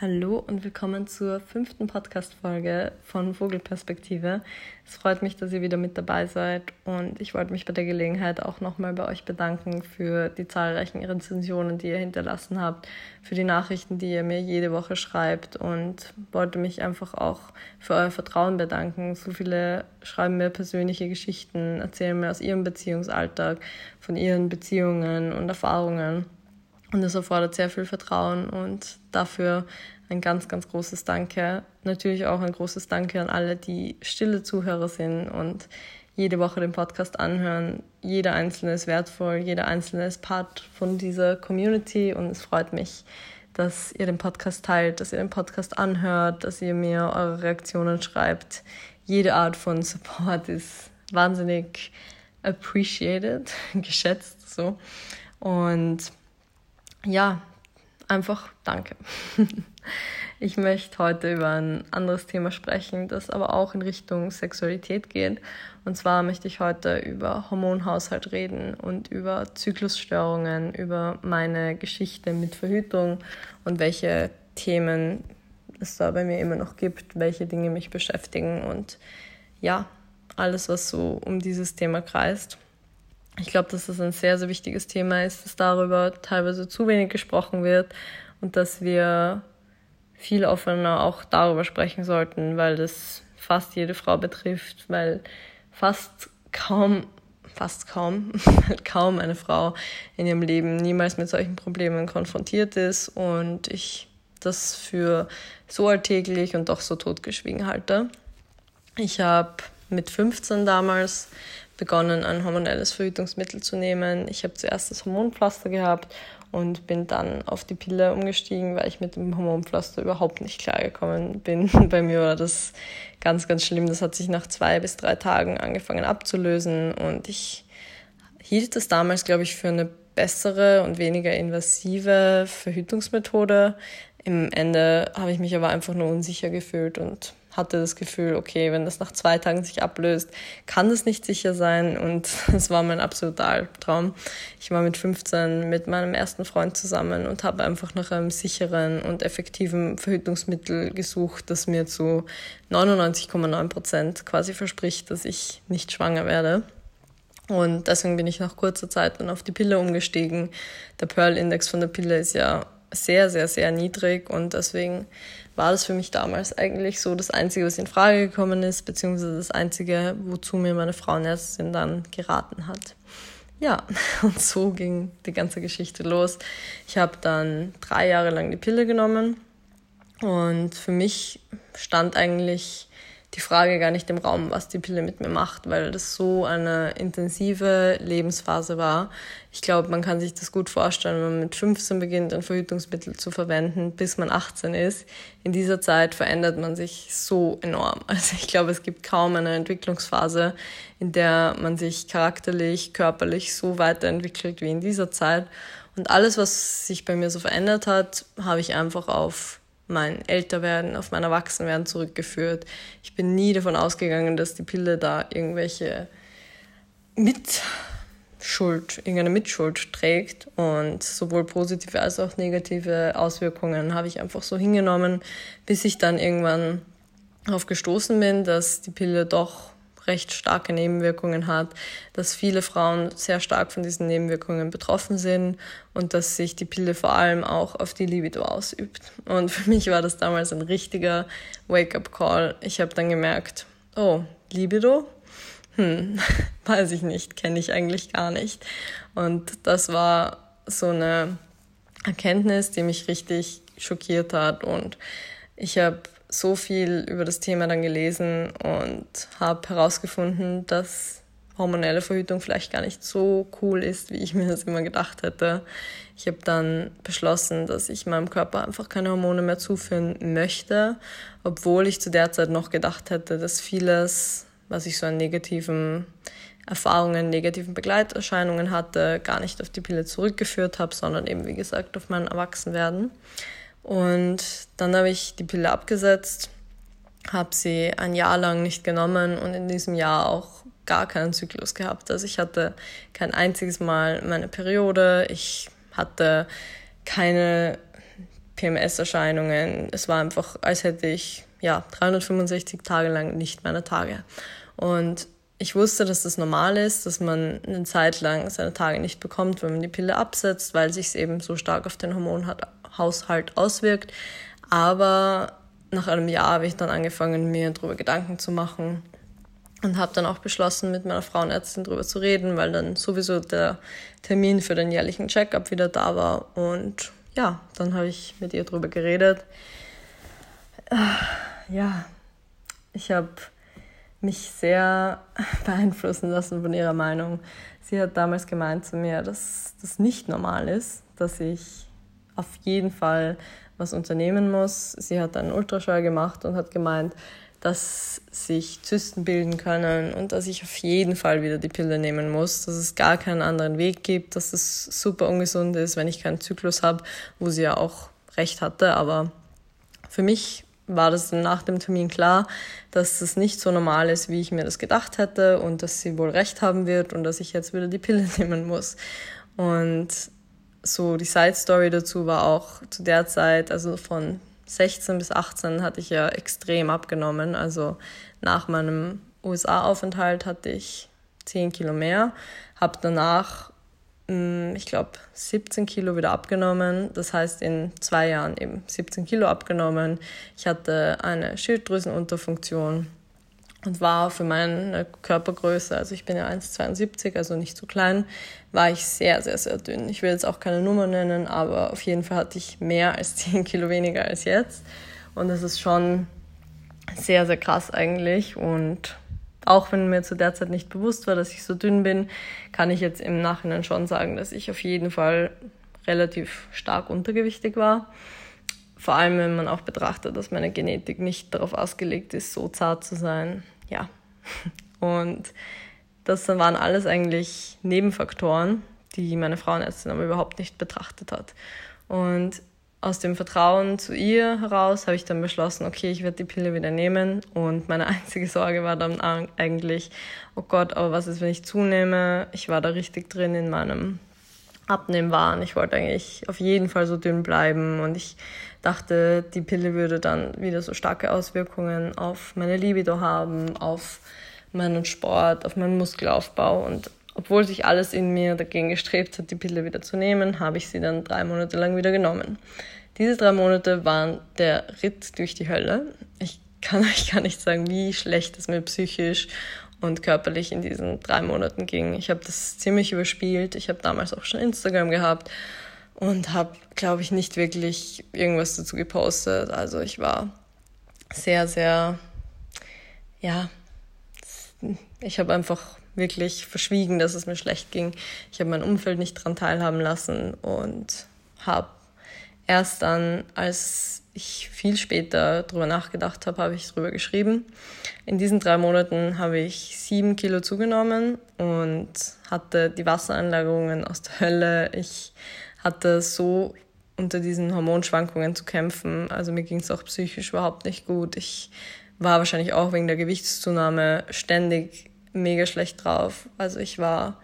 Hallo und willkommen zur fünften Podcast-Folge von Vogelperspektive. Es freut mich, dass ihr wieder mit dabei seid und ich wollte mich bei der Gelegenheit auch nochmal bei euch bedanken für die zahlreichen Rezensionen, die ihr hinterlassen habt, für die Nachrichten, die ihr mir jede Woche schreibt und wollte mich einfach auch für euer Vertrauen bedanken. So viele schreiben mir persönliche Geschichten, erzählen mir aus ihrem Beziehungsalltag, von ihren Beziehungen und Erfahrungen. Und das erfordert sehr viel Vertrauen und dafür ein ganz, ganz großes Danke. Natürlich auch ein großes Danke an alle, die stille Zuhörer sind und jede Woche den Podcast anhören. Jeder einzelne ist wertvoll, jeder einzelne ist Part von dieser Community und es freut mich, dass ihr den Podcast teilt, dass ihr den Podcast anhört, dass ihr mir eure Reaktionen schreibt. Jede Art von Support ist wahnsinnig appreciated, geschätzt so. Und ja, einfach danke. Ich möchte heute über ein anderes Thema sprechen, das aber auch in Richtung Sexualität geht. Und zwar möchte ich heute über Hormonhaushalt reden und über Zyklusstörungen, über meine Geschichte mit Verhütung und welche Themen es da bei mir immer noch gibt, welche Dinge mich beschäftigen und ja, alles, was so um dieses Thema kreist ich glaube, dass das ein sehr, sehr wichtiges Thema ist, dass darüber teilweise zu wenig gesprochen wird und dass wir viel offener auch darüber sprechen sollten, weil das fast jede Frau betrifft, weil fast kaum, fast kaum, kaum eine Frau in ihrem Leben niemals mit solchen Problemen konfrontiert ist und ich das für so alltäglich und doch so totgeschwiegen halte. Ich habe mit 15 damals begonnen, ein hormonelles Verhütungsmittel zu nehmen. Ich habe zuerst das Hormonpflaster gehabt und bin dann auf die Pille umgestiegen, weil ich mit dem Hormonpflaster überhaupt nicht klargekommen bin. Bei mir war das ganz, ganz schlimm. Das hat sich nach zwei bis drei Tagen angefangen abzulösen und ich hielt das damals, glaube ich, für eine bessere und weniger invasive Verhütungsmethode. Im Ende habe ich mich aber einfach nur unsicher gefühlt und hatte das Gefühl, okay, wenn das nach zwei Tagen sich ablöst, kann das nicht sicher sein. Und es war mein absoluter Albtraum. Ich war mit 15 mit meinem ersten Freund zusammen und habe einfach nach einem sicheren und effektiven Verhütungsmittel gesucht, das mir zu 99,9 Prozent quasi verspricht, dass ich nicht schwanger werde. Und deswegen bin ich nach kurzer Zeit dann auf die Pille umgestiegen. Der Pearl-Index von der Pille ist ja sehr, sehr, sehr niedrig und deswegen war das für mich damals eigentlich so das Einzige, was in Frage gekommen ist, beziehungsweise das Einzige, wozu mir meine Frauenärztin dann geraten hat. Ja, und so ging die ganze Geschichte los. Ich habe dann drei Jahre lang die Pille genommen und für mich stand eigentlich die Frage gar nicht im Raum, was die Pille mit mir macht, weil das so eine intensive Lebensphase war. Ich glaube, man kann sich das gut vorstellen, wenn man mit 15 beginnt, ein Verhütungsmittel zu verwenden, bis man 18 ist. In dieser Zeit verändert man sich so enorm. Also ich glaube, es gibt kaum eine Entwicklungsphase, in der man sich charakterlich, körperlich so weiterentwickelt wie in dieser Zeit. Und alles, was sich bei mir so verändert hat, habe ich einfach auf mein Älterwerden, auf mein Erwachsenwerden zurückgeführt. Ich bin nie davon ausgegangen, dass die Pille da irgendwelche Mitschuld, irgendeine Mitschuld trägt. Und sowohl positive als auch negative Auswirkungen habe ich einfach so hingenommen, bis ich dann irgendwann darauf gestoßen bin, dass die Pille doch recht starke Nebenwirkungen hat, dass viele Frauen sehr stark von diesen Nebenwirkungen betroffen sind und dass sich die Pille vor allem auch auf die Libido ausübt. Und für mich war das damals ein richtiger Wake-up-Call. Ich habe dann gemerkt, oh, Libido? Hm, weiß ich nicht, kenne ich eigentlich gar nicht. Und das war so eine Erkenntnis, die mich richtig schockiert hat und ich habe so viel über das Thema dann gelesen und habe herausgefunden, dass hormonelle Verhütung vielleicht gar nicht so cool ist, wie ich mir das immer gedacht hätte. Ich habe dann beschlossen, dass ich meinem Körper einfach keine Hormone mehr zuführen möchte, obwohl ich zu der Zeit noch gedacht hätte, dass vieles, was ich so an negativen Erfahrungen, negativen Begleiterscheinungen hatte, gar nicht auf die Pille zurückgeführt habe, sondern eben, wie gesagt, auf mein Erwachsenwerden. Und dann habe ich die Pille abgesetzt, habe sie ein Jahr lang nicht genommen und in diesem Jahr auch gar keinen Zyklus gehabt. Also ich hatte kein einziges Mal meine Periode, ich hatte keine PMS-Erscheinungen. Es war einfach, als hätte ich ja 365 Tage lang nicht meine Tage. Und ich wusste, dass das normal ist, dass man eine Zeit lang seine Tage nicht bekommt, wenn man die Pille absetzt, weil sich es eben so stark auf den Hormonhaushalt auswirkt. Aber nach einem Jahr habe ich dann angefangen, mir darüber Gedanken zu machen und habe dann auch beschlossen, mit meiner Frauenärztin darüber zu reden, weil dann sowieso der Termin für den jährlichen Checkup wieder da war. Und ja, dann habe ich mit ihr darüber geredet. Ja, ich habe mich sehr beeinflussen lassen von ihrer Meinung. Sie hat damals gemeint zu mir, dass das nicht normal ist, dass ich auf jeden Fall was unternehmen muss. Sie hat einen Ultraschall gemacht und hat gemeint, dass sich Zysten bilden können und dass ich auf jeden Fall wieder die Pille nehmen muss, dass es gar keinen anderen Weg gibt, dass es super ungesund ist, wenn ich keinen Zyklus habe, wo sie ja auch recht hatte. Aber für mich war das dann nach dem Termin klar, dass das nicht so normal ist, wie ich mir das gedacht hätte und dass sie wohl recht haben wird und dass ich jetzt wieder die Pille nehmen muss. Und so die Side Story dazu war auch zu der Zeit, also von 16 bis 18 hatte ich ja extrem abgenommen. Also nach meinem USA-Aufenthalt hatte ich 10 Kilo mehr, habe danach, mm, ich glaube, 17 Kilo wieder abgenommen. Das heißt, in zwei Jahren eben 17 Kilo abgenommen. Ich hatte eine Schilddrüsenunterfunktion und war für meine Körpergröße, also ich bin ja 1,72, also nicht so klein, war ich sehr, sehr, sehr dünn. Ich will jetzt auch keine Nummer nennen, aber auf jeden Fall hatte ich mehr als 10 Kilo weniger als jetzt. Und das ist schon sehr, sehr krass eigentlich. Und auch wenn mir zu der Zeit nicht bewusst war, dass ich so dünn bin, kann ich jetzt im Nachhinein schon sagen, dass ich auf jeden Fall relativ stark untergewichtig war. Vor allem, wenn man auch betrachtet, dass meine Genetik nicht darauf ausgelegt ist, so zart zu sein ja. Und das waren alles eigentlich Nebenfaktoren, die meine Frauenärztin aber überhaupt nicht betrachtet hat. Und aus dem Vertrauen zu ihr heraus habe ich dann beschlossen, okay, ich werde die Pille wieder nehmen. Und meine einzige Sorge war dann eigentlich, oh Gott, aber was ist, wenn ich zunehme? Ich war da richtig drin in meinem Abnehmwahn. Ich wollte eigentlich auf jeden Fall so dünn bleiben und ich dachte, die Pille würde dann wieder so starke Auswirkungen auf meine Libido haben, auf meinen Sport, auf meinen Muskelaufbau. Und obwohl sich alles in mir dagegen gestrebt hat, die Pille wieder zu nehmen, habe ich sie dann drei Monate lang wieder genommen. Diese drei Monate waren der Ritt durch die Hölle. Ich kann euch gar nicht sagen, wie schlecht es mir psychisch und körperlich in diesen drei Monaten ging. Ich habe das ziemlich überspielt. Ich habe damals auch schon Instagram gehabt und habe, glaube ich, nicht wirklich irgendwas dazu gepostet. Also ich war sehr, sehr, ja, ich habe einfach wirklich verschwiegen, dass es mir schlecht ging. Ich habe mein Umfeld nicht daran teilhaben lassen und habe erst dann, als ich viel später darüber nachgedacht habe, habe ich darüber geschrieben. In diesen drei Monaten habe ich sieben Kilo zugenommen und hatte die Wassereinlagerungen aus der Hölle. Ich hatte so unter diesen Hormonschwankungen zu kämpfen. Also mir ging es auch psychisch überhaupt nicht gut. Ich war wahrscheinlich auch wegen der Gewichtszunahme ständig mega schlecht drauf. Also ich war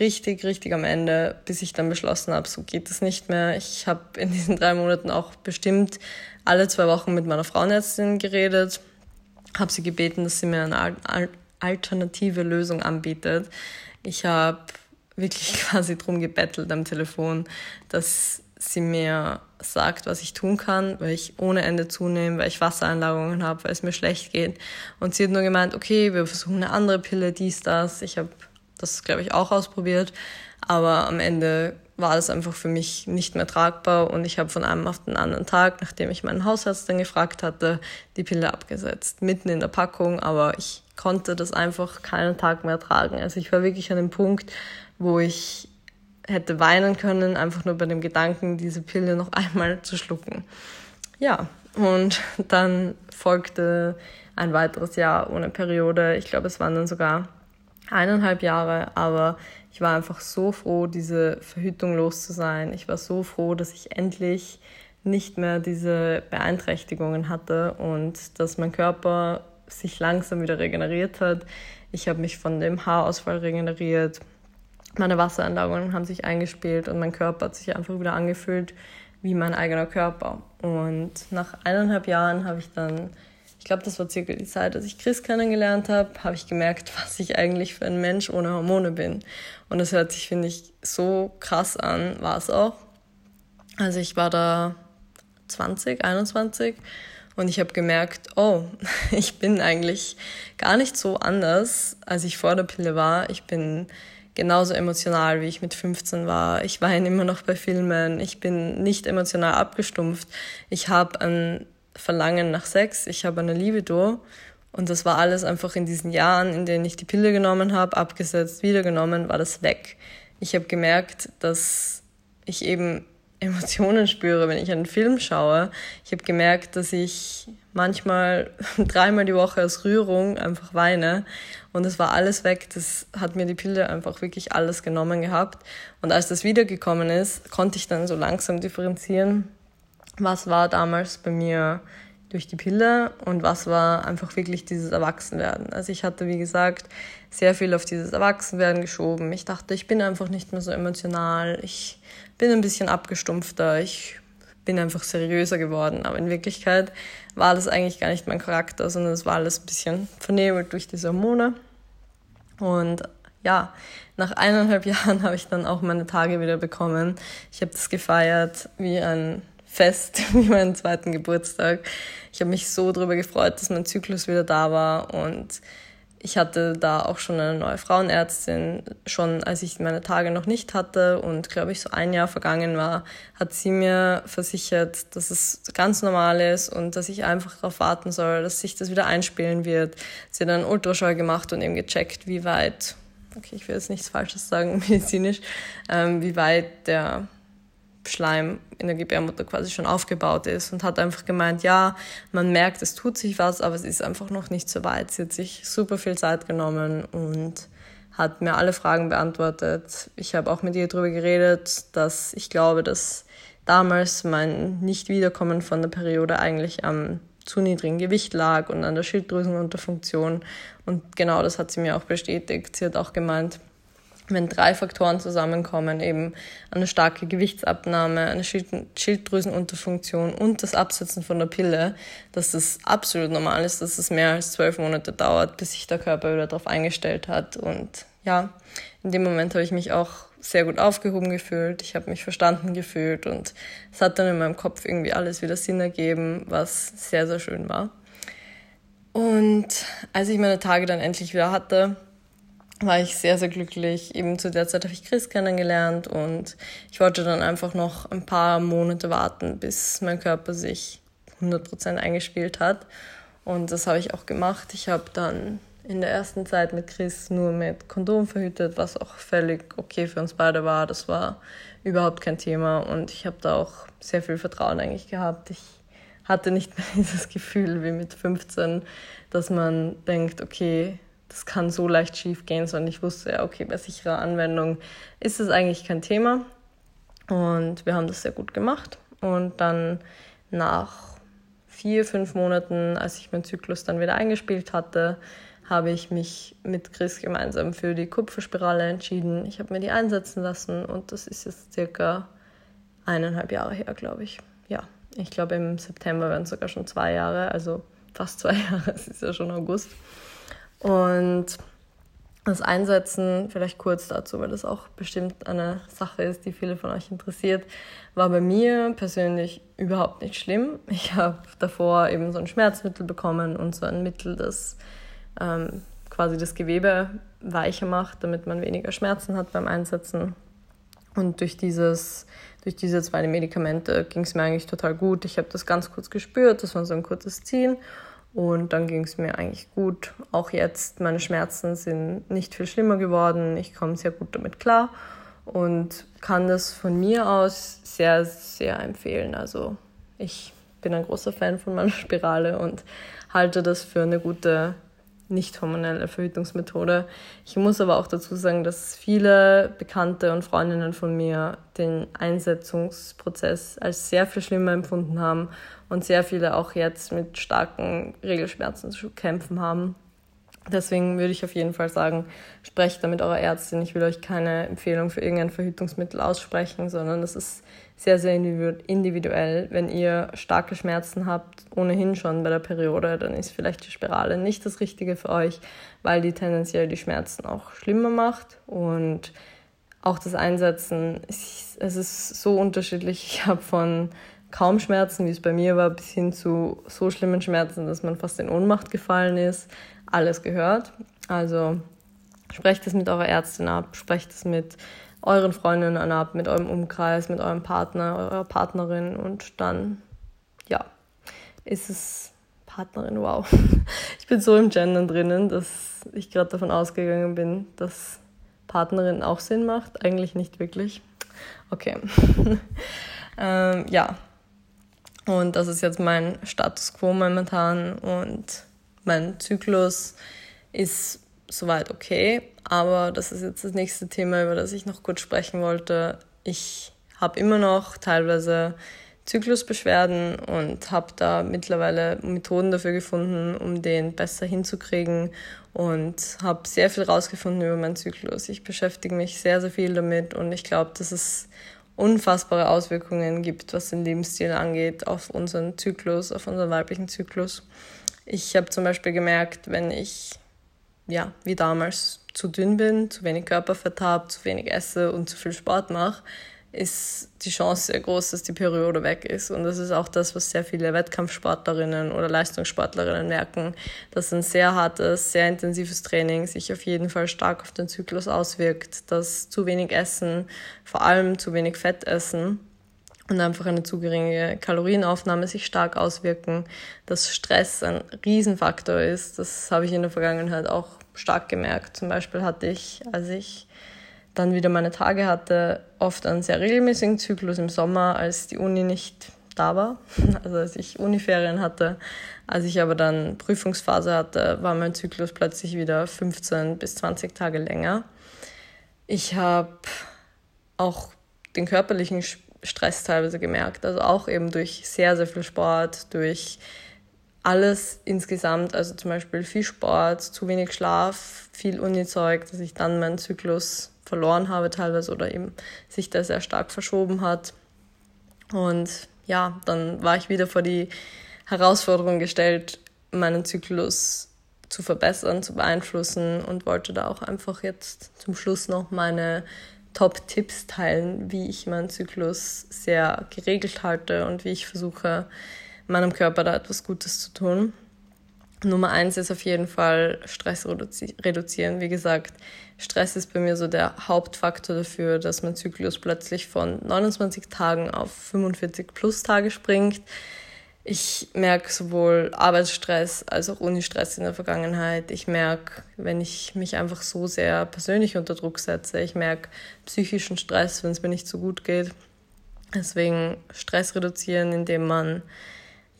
richtig, richtig am Ende, bis ich dann beschlossen habe, so geht es nicht mehr. Ich habe in diesen drei Monaten auch bestimmt alle zwei Wochen mit meiner Frauenärztin geredet, habe sie gebeten, dass sie mir eine alternative Lösung anbietet. Ich habe wirklich quasi drum gebettelt am Telefon, dass sie mir sagt, was ich tun kann, weil ich ohne Ende zunehme, weil ich Wassereinlagerungen habe, weil es mir schlecht geht. Und sie hat nur gemeint, okay, wir versuchen eine andere Pille, dies, das. Ich habe das, glaube ich, auch ausprobiert. Aber am Ende war das einfach für mich nicht mehr tragbar und ich habe von einem auf den anderen Tag, nachdem ich meinen Hausarzt dann gefragt hatte, die Pille abgesetzt. Mitten in der Packung, aber ich konnte das einfach keinen Tag mehr tragen. Also ich war wirklich an dem Punkt, wo ich hätte weinen können, einfach nur bei dem Gedanken, diese Pille noch einmal zu schlucken. Ja, und dann folgte ein weiteres Jahr ohne Periode. Ich glaube, es waren dann sogar eineinhalb Jahre, aber ich war einfach so froh, diese Verhütung los zu sein. Ich war so froh, dass ich endlich nicht mehr diese Beeinträchtigungen hatte und dass mein Körper sich langsam wieder regeneriert hat. Ich habe mich von dem Haarausfall regeneriert. Meine Wasseranlagungen haben sich eingespielt und mein Körper hat sich einfach wieder angefühlt wie mein eigener Körper. Und nach eineinhalb Jahren habe ich dann, ich glaube, das war circa die Zeit, als ich Chris kennengelernt habe, habe ich gemerkt, was ich eigentlich für ein Mensch ohne Hormone bin. Und das hört sich, finde ich, so krass an, war es auch. Also ich war da 20, 21 und ich habe gemerkt, oh, ich bin eigentlich gar nicht so anders, als ich vor der Pille war. Ich bin genauso emotional, wie ich mit 15 war. Ich weine immer noch bei Filmen. Ich bin nicht emotional abgestumpft. Ich habe ein Verlangen nach Sex. Ich habe eine Libido. Und das war alles einfach in diesen Jahren, in denen ich die Pille genommen habe, abgesetzt, wieder genommen, war das weg. Ich habe gemerkt, dass ich eben Emotionen spüre, wenn ich einen Film schaue. Ich habe gemerkt, dass ich manchmal dreimal die Woche aus Rührung einfach weine und es war alles weg. Das hat mir die Pille einfach wirklich alles genommen gehabt. Und als das wiedergekommen ist, konnte ich dann so langsam differenzieren, was war damals bei mir durch die Pille und was war einfach wirklich dieses Erwachsenwerden. Also ich hatte, wie gesagt, sehr viel auf dieses Erwachsenwerden geschoben. Ich dachte, ich bin einfach nicht mehr so emotional. Ich bin ein bisschen abgestumpfter. Ich bin einfach seriöser geworden. Aber in Wirklichkeit war das eigentlich gar nicht mein Charakter, sondern es war alles ein bisschen vernebelt durch diese Hormone. Und ja, nach eineinhalb Jahren habe ich dann auch meine Tage wieder bekommen. Ich habe das gefeiert wie ein Fest, wie meinen zweiten Geburtstag. Ich habe mich so darüber gefreut, dass mein Zyklus wieder da war und ich hatte da auch schon eine neue Frauenärztin, schon als ich meine Tage noch nicht hatte und glaube ich so ein Jahr vergangen war, hat sie mir versichert, dass es ganz normal ist und dass ich einfach darauf warten soll, dass sich das wieder einspielen wird. Sie hat dann Ultraschall gemacht und eben gecheckt, wie weit, okay, ich will jetzt nichts Falsches sagen medizinisch, ähm, wie weit der Schleim in der Gebärmutter quasi schon aufgebaut ist und hat einfach gemeint, ja, man merkt, es tut sich was, aber es ist einfach noch nicht so weit. Sie hat sich super viel Zeit genommen und hat mir alle Fragen beantwortet. Ich habe auch mit ihr darüber geredet, dass ich glaube, dass damals mein Nicht-Wiederkommen von der Periode eigentlich am zu niedrigen Gewicht lag und an der Schilddrüsenunterfunktion. Und genau das hat sie mir auch bestätigt. Sie hat auch gemeint, wenn drei Faktoren zusammenkommen, eben eine starke Gewichtsabnahme, eine Schilddrüsenunterfunktion und das Absetzen von der Pille, dass das absolut normal ist, dass es mehr als zwölf Monate dauert, bis sich der Körper wieder darauf eingestellt hat. Und ja, in dem Moment habe ich mich auch sehr gut aufgehoben gefühlt, ich habe mich verstanden gefühlt und es hat dann in meinem Kopf irgendwie alles wieder Sinn ergeben, was sehr, sehr schön war. Und als ich meine Tage dann endlich wieder hatte, war ich sehr, sehr glücklich. Eben zu der Zeit habe ich Chris kennengelernt und ich wollte dann einfach noch ein paar Monate warten, bis mein Körper sich 100% eingespielt hat. Und das habe ich auch gemacht. Ich habe dann in der ersten Zeit mit Chris nur mit Kondom verhütet, was auch völlig okay für uns beide war. Das war überhaupt kein Thema und ich habe da auch sehr viel Vertrauen eigentlich gehabt. Ich hatte nicht mehr dieses Gefühl wie mit 15, dass man denkt, okay, das kann so leicht schief gehen, sondern ich wusste ja, okay, bei sicherer Anwendung ist es eigentlich kein Thema. Und wir haben das sehr gut gemacht. Und dann nach vier, fünf Monaten, als ich meinen Zyklus dann wieder eingespielt hatte, habe ich mich mit Chris gemeinsam für die Kupferspirale entschieden. Ich habe mir die einsetzen lassen und das ist jetzt circa eineinhalb Jahre her, glaube ich. Ja, ich glaube im September werden es sogar schon zwei Jahre, also fast zwei Jahre, es ist ja schon August. Und das Einsetzen, vielleicht kurz dazu, weil das auch bestimmt eine Sache ist, die viele von euch interessiert, war bei mir persönlich überhaupt nicht schlimm. Ich habe davor eben so ein Schmerzmittel bekommen und so ein Mittel, das ähm, quasi das Gewebe weicher macht, damit man weniger Schmerzen hat beim Einsetzen. Und durch, dieses, durch diese zwei Medikamente ging es mir eigentlich total gut. Ich habe das ganz kurz gespürt, das war so ein kurzes Ziehen. Und dann ging es mir eigentlich gut. Auch jetzt, meine Schmerzen sind nicht viel schlimmer geworden. Ich komme sehr gut damit klar und kann das von mir aus sehr, sehr empfehlen. Also ich bin ein großer Fan von meiner Spirale und halte das für eine gute nicht hormonelle Verhütungsmethode. Ich muss aber auch dazu sagen, dass viele Bekannte und Freundinnen von mir den Einsetzungsprozess als sehr viel schlimmer empfunden haben und sehr viele auch jetzt mit starken Regelschmerzen zu kämpfen haben. Deswegen würde ich auf jeden Fall sagen, sprecht da mit eurer Ärztin. Ich will euch keine Empfehlung für irgendein Verhütungsmittel aussprechen, sondern es ist sehr, sehr individuell. Wenn ihr starke Schmerzen habt, ohnehin schon bei der Periode, dann ist vielleicht die Spirale nicht das Richtige für euch, weil die tendenziell die Schmerzen auch schlimmer macht. Und auch das Einsetzen, es ist so unterschiedlich. Ich habe von kaum Schmerzen, wie es bei mir war, bis hin zu so schlimmen Schmerzen, dass man fast in Ohnmacht gefallen ist, alles gehört. Also sprecht es mit eurer Ärztin ab, sprecht es mit euren Freundinnen ab, mit eurem Umkreis, mit eurem Partner, eurer Partnerin und dann, ja, ist es Partnerin, wow. Ich bin so im Gendern drinnen, dass ich gerade davon ausgegangen bin, dass Partnerin auch Sinn macht. Eigentlich nicht wirklich. Okay. ähm, ja. Und das ist jetzt mein Status quo momentan und mein Zyklus ist soweit okay. Aber das ist jetzt das nächste Thema, über das ich noch kurz sprechen wollte. Ich habe immer noch teilweise Zyklusbeschwerden und habe da mittlerweile Methoden dafür gefunden, um den besser hinzukriegen und habe sehr viel rausgefunden über meinen Zyklus. Ich beschäftige mich sehr, sehr viel damit und ich glaube, dass es unfassbare Auswirkungen gibt, was den Lebensstil angeht, auf unseren Zyklus, auf unseren weiblichen Zyklus. Ich habe zum Beispiel gemerkt, wenn ich ja, wie damals zu dünn bin, zu wenig Körperfett habe, zu wenig esse und zu viel Sport mache, ist die Chance sehr groß, dass die Periode weg ist. Und das ist auch das, was sehr viele Wettkampfsportlerinnen oder Leistungssportlerinnen merken, dass ein sehr hartes, sehr intensives Training sich auf jeden Fall stark auf den Zyklus auswirkt, dass zu wenig Essen, vor allem zu wenig Fett essen und einfach eine zu geringe Kalorienaufnahme sich stark auswirken, dass Stress ein Riesenfaktor ist. Das habe ich in der Vergangenheit auch stark gemerkt. Zum Beispiel hatte ich, als ich dann wieder meine Tage hatte, oft einen sehr regelmäßigen Zyklus im Sommer, als die Uni nicht da war, also als ich Uniferien hatte. Als ich aber dann Prüfungsphase hatte, war mein Zyklus plötzlich wieder 15 bis 20 Tage länger. Ich habe auch den körperlichen Stress teilweise gemerkt, also auch eben durch sehr, sehr viel Sport, durch alles insgesamt, also zum Beispiel viel Sport, zu wenig Schlaf, viel Uni-Zeug, dass ich dann meinen Zyklus verloren habe teilweise oder eben sich da sehr stark verschoben hat. Und ja, dann war ich wieder vor die Herausforderung gestellt, meinen Zyklus zu verbessern, zu beeinflussen und wollte da auch einfach jetzt zum Schluss noch meine Top-Tipps teilen, wie ich meinen Zyklus sehr geregelt halte und wie ich versuche, meinem Körper da etwas Gutes zu tun. Nummer eins ist auf jeden Fall Stress reduzieren. Wie gesagt, Stress ist bei mir so der Hauptfaktor dafür, dass mein Zyklus plötzlich von 29 Tagen auf 45 plus Tage springt. Ich merke sowohl Arbeitsstress als auch Unistress in der Vergangenheit. Ich merke, wenn ich mich einfach so sehr persönlich unter Druck setze. Ich merke psychischen Stress, wenn es mir nicht so gut geht. Deswegen Stress reduzieren, indem man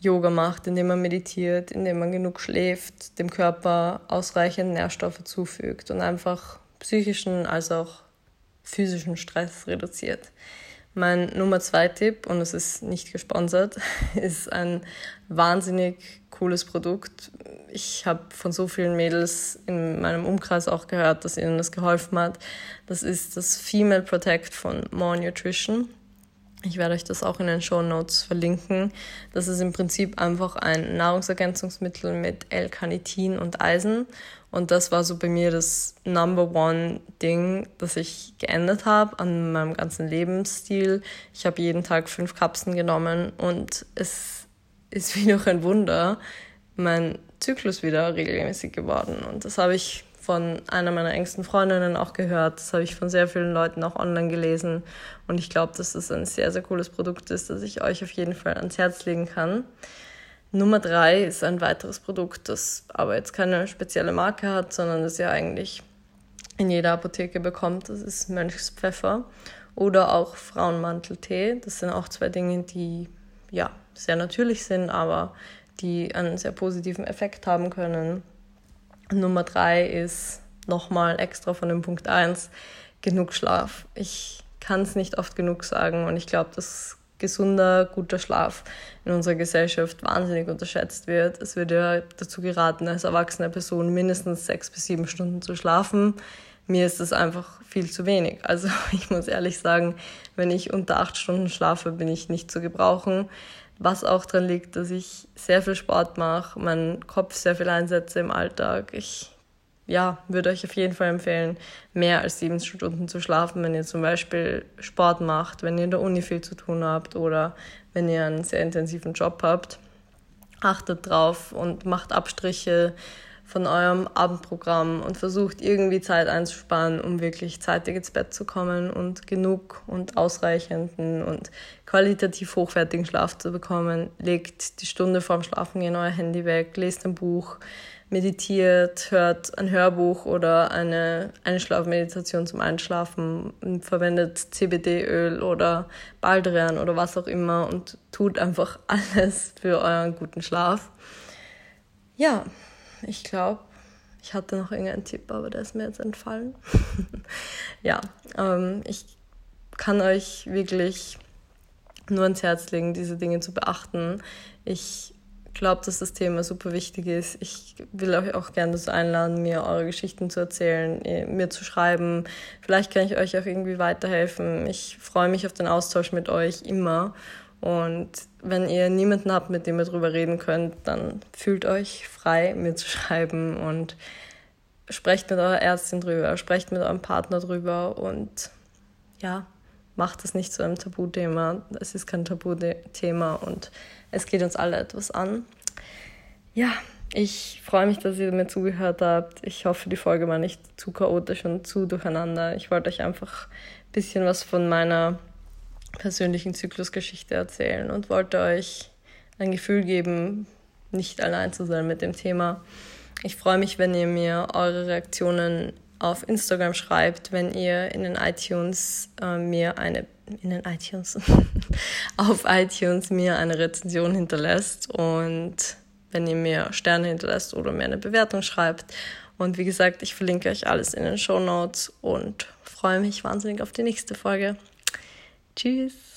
Yoga macht, indem man meditiert, indem man genug schläft, dem Körper ausreichend Nährstoffe zufügt und einfach psychischen als auch physischen Stress reduziert. Mein Nummer zwei Tipp, und es ist nicht gesponsert, ist ein wahnsinnig cooles Produkt. Ich habe von so vielen Mädels in meinem Umkreis auch gehört, dass ihnen das geholfen hat. Das ist das Female Protect von More Nutrition. Ich werde euch das auch in den Show Notes verlinken. Das ist im Prinzip einfach ein Nahrungsergänzungsmittel mit L-Carnitin und Eisen. Und das war so bei mir das Number One Ding, das ich geändert habe an meinem ganzen Lebensstil. Ich habe jeden Tag fünf Kapseln genommen und es ist wie durch ein Wunder mein Zyklus wieder regelmäßig geworden. Und das habe ich von einer meiner engsten Freundinnen auch gehört. Das habe ich von sehr vielen Leuten auch online gelesen. Und ich glaube, dass das ein sehr, sehr cooles Produkt ist, das ich euch auf jeden Fall ans Herz legen kann. Nummer drei ist ein weiteres Produkt, das aber jetzt keine spezielle Marke hat, sondern das ihr eigentlich in jeder Apotheke bekommt. Das ist Mönchspfeffer oder auch Frauenmanteltee. Das sind auch zwei Dinge, die ja sehr natürlich sind, aber die einen sehr positiven Effekt haben können. Nummer drei ist nochmal extra von dem Punkt 1 genug Schlaf. Ich kann es nicht oft genug sagen und ich glaube, dass gesunder, guter Schlaf in unserer Gesellschaft wahnsinnig unterschätzt wird. Es wird ja dazu geraten, als erwachsene Person mindestens sechs bis sieben Stunden zu schlafen. mir ist es einfach viel zu wenig. Also ich muss ehrlich sagen, wenn ich unter acht Stunden schlafe, bin ich nicht zu gebrauchen. Was auch daran liegt, dass ich sehr viel Sport mache, meinen Kopf sehr viel einsetze im Alltag. Ich ja, würde euch auf jeden Fall empfehlen, mehr als sieben Stunden zu schlafen, wenn ihr zum Beispiel Sport macht, wenn ihr in der Uni viel zu tun habt oder wenn ihr einen sehr intensiven Job habt. Achtet drauf und macht Abstriche von eurem Abendprogramm und versucht irgendwie Zeit einzusparen, um wirklich zeitig ins Bett zu kommen und genug und ausreichenden und qualitativ hochwertigen Schlaf zu bekommen. Legt die Stunde vorm Schlafengehen euer Handy weg, lest ein Buch, meditiert, hört ein Hörbuch oder eine Einschlafmeditation zum Einschlafen, verwendet CBD-Öl oder Baldrian oder was auch immer und tut einfach alles für euren guten Schlaf. Ja, ich glaube, ich hatte noch irgendeinen Tipp, aber der ist mir jetzt entfallen. ja, ähm, ich kann euch wirklich nur ans Herz legen, diese Dinge zu beachten. Ich glaube, dass das Thema super wichtig ist. Ich will euch auch gerne dazu einladen, mir eure Geschichten zu erzählen, eh, mir zu schreiben. Vielleicht kann ich euch auch irgendwie weiterhelfen. Ich freue mich auf den Austausch mit euch immer. Und wenn ihr niemanden habt, mit dem ihr drüber reden könnt, dann fühlt euch frei, mir zu schreiben und sprecht mit eurer Ärztin drüber, sprecht mit eurem Partner drüber und ja, macht es nicht zu einem Tabuthema. Es ist kein Tabuthema und es geht uns alle etwas an. Ja, ich freue mich, dass ihr mir zugehört habt. Ich hoffe, die Folge war nicht zu chaotisch und zu durcheinander. Ich wollte euch einfach ein bisschen was von meiner persönlichen Zyklusgeschichte erzählen und wollte euch ein Gefühl geben, nicht allein zu sein mit dem Thema. Ich freue mich, wenn ihr mir eure Reaktionen auf Instagram schreibt, wenn ihr in den iTunes äh, mir eine in den iTunes auf iTunes mir eine Rezension hinterlässt und wenn ihr mir Sterne hinterlässt oder mir eine Bewertung schreibt. Und wie gesagt, ich verlinke euch alles in den Show Notes und freue mich wahnsinnig auf die nächste Folge. Tschüss.